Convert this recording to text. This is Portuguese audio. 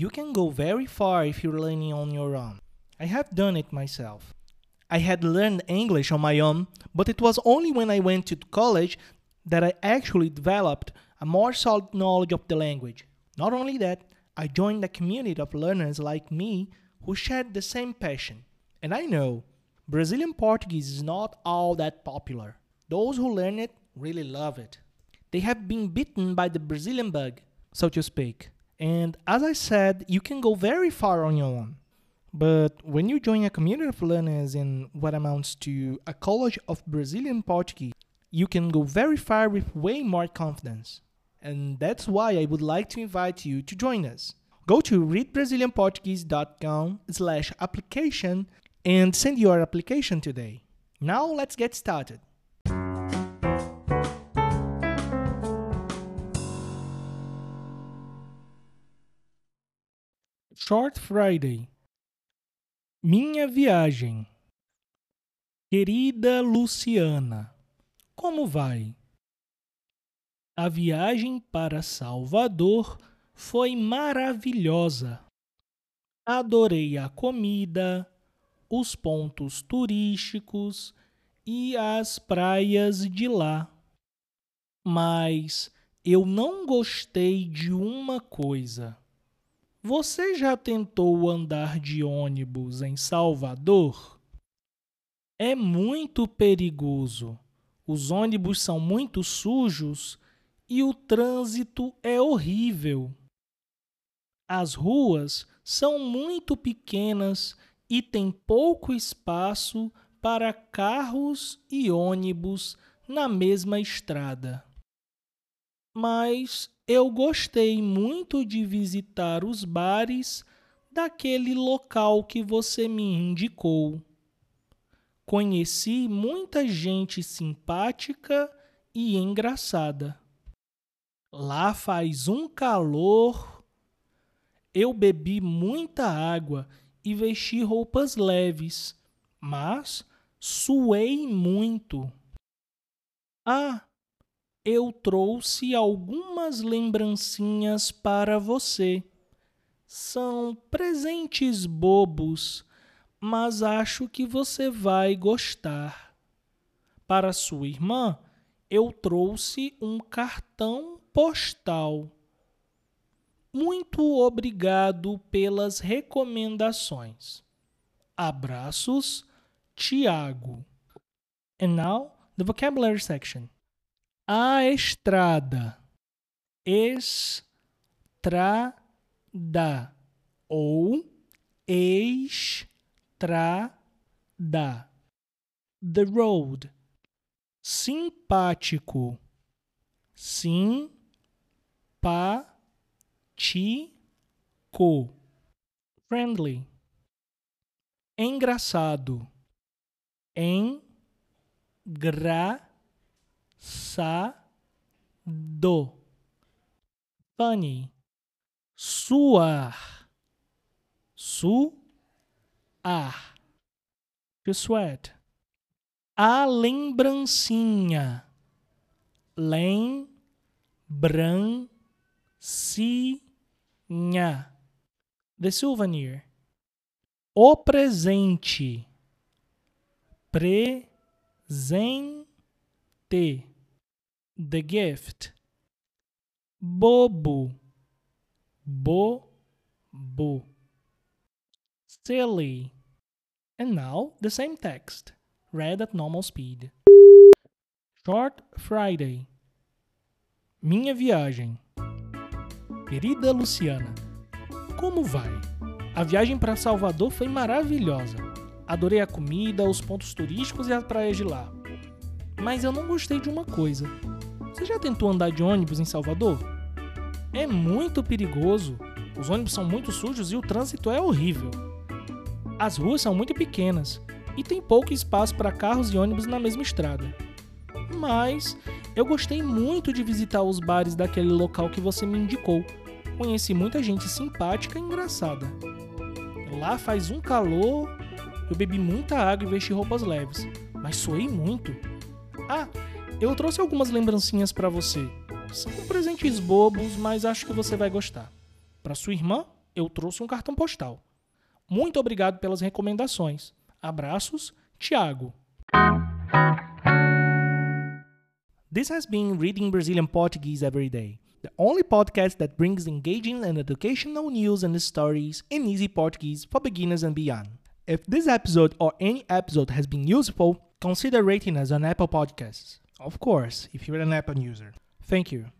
You can go very far if you're learning on your own. I have done it myself. I had learned English on my own, but it was only when I went to college that I actually developed a more solid knowledge of the language. Not only that, I joined a community of learners like me who shared the same passion. And I know Brazilian Portuguese is not all that popular. Those who learn it really love it. They have been bitten by the Brazilian bug, so to speak. And as I said, you can go very far on your own. But when you join a community of learners in what amounts to a college of Brazilian Portuguese, you can go very far with way more confidence. And that's why I would like to invite you to join us. Go to readbrazilianportuguese.com slash application and send your application today. Now let's get started. Short Friday Minha viagem. Querida Luciana, como vai? A viagem para Salvador foi maravilhosa. Adorei a comida, os pontos turísticos e as praias de lá. Mas eu não gostei de uma coisa. Você já tentou andar de ônibus em Salvador? É muito perigoso. Os ônibus são muito sujos e o trânsito é horrível. As ruas são muito pequenas e tem pouco espaço para carros e ônibus na mesma estrada. Mas eu gostei muito de visitar os bares daquele local que você me indicou. Conheci muita gente simpática e engraçada. Lá faz um calor. Eu bebi muita água e vesti roupas leves, mas suei muito. Ah, eu trouxe algumas lembrancinhas para você. São presentes bobos, mas acho que você vai gostar. Para sua irmã, eu trouxe um cartão postal. Muito obrigado pelas recomendações. Abraços, Tiago. And now, the vocabulary section a estrada, estrada. Ou estrada, the road, simpático, simpático, friendly, engraçado, engraçado do funny suar suar to sweat. A lembrancinha. Lembrancinha. The souvenir. O presente. Presente the gift. Bobo, bobo. Silly. And now the same text, read at normal speed. Short Friday. Minha viagem. Querida Luciana, como vai? A viagem para Salvador foi maravilhosa. Adorei a comida, os pontos turísticos e as praias de lá. Mas eu não gostei de uma coisa. Você já tentou andar de ônibus em Salvador? É muito perigoso. Os ônibus são muito sujos e o trânsito é horrível. As ruas são muito pequenas e tem pouco espaço para carros e ônibus na mesma estrada. Mas eu gostei muito de visitar os bares daquele local que você me indicou. Conheci muita gente simpática e engraçada. Lá faz um calor, eu bebi muita água e vesti roupas leves, mas suei muito. Ah, eu trouxe algumas lembrancinhas para você. São presentes bobos, mas acho que você vai gostar. Para sua irmã, eu trouxe um cartão postal. Muito obrigado pelas recomendações. Abraços, Tiago. This has been Reading Brazilian Portuguese Every Day, the only podcast that brings engaging and educational news and stories in easy Portuguese for beginners and beyond. If this episode or any episode has been useful, consider rating us on Apple Podcasts. Of course, if you're an Apple user. Thank you.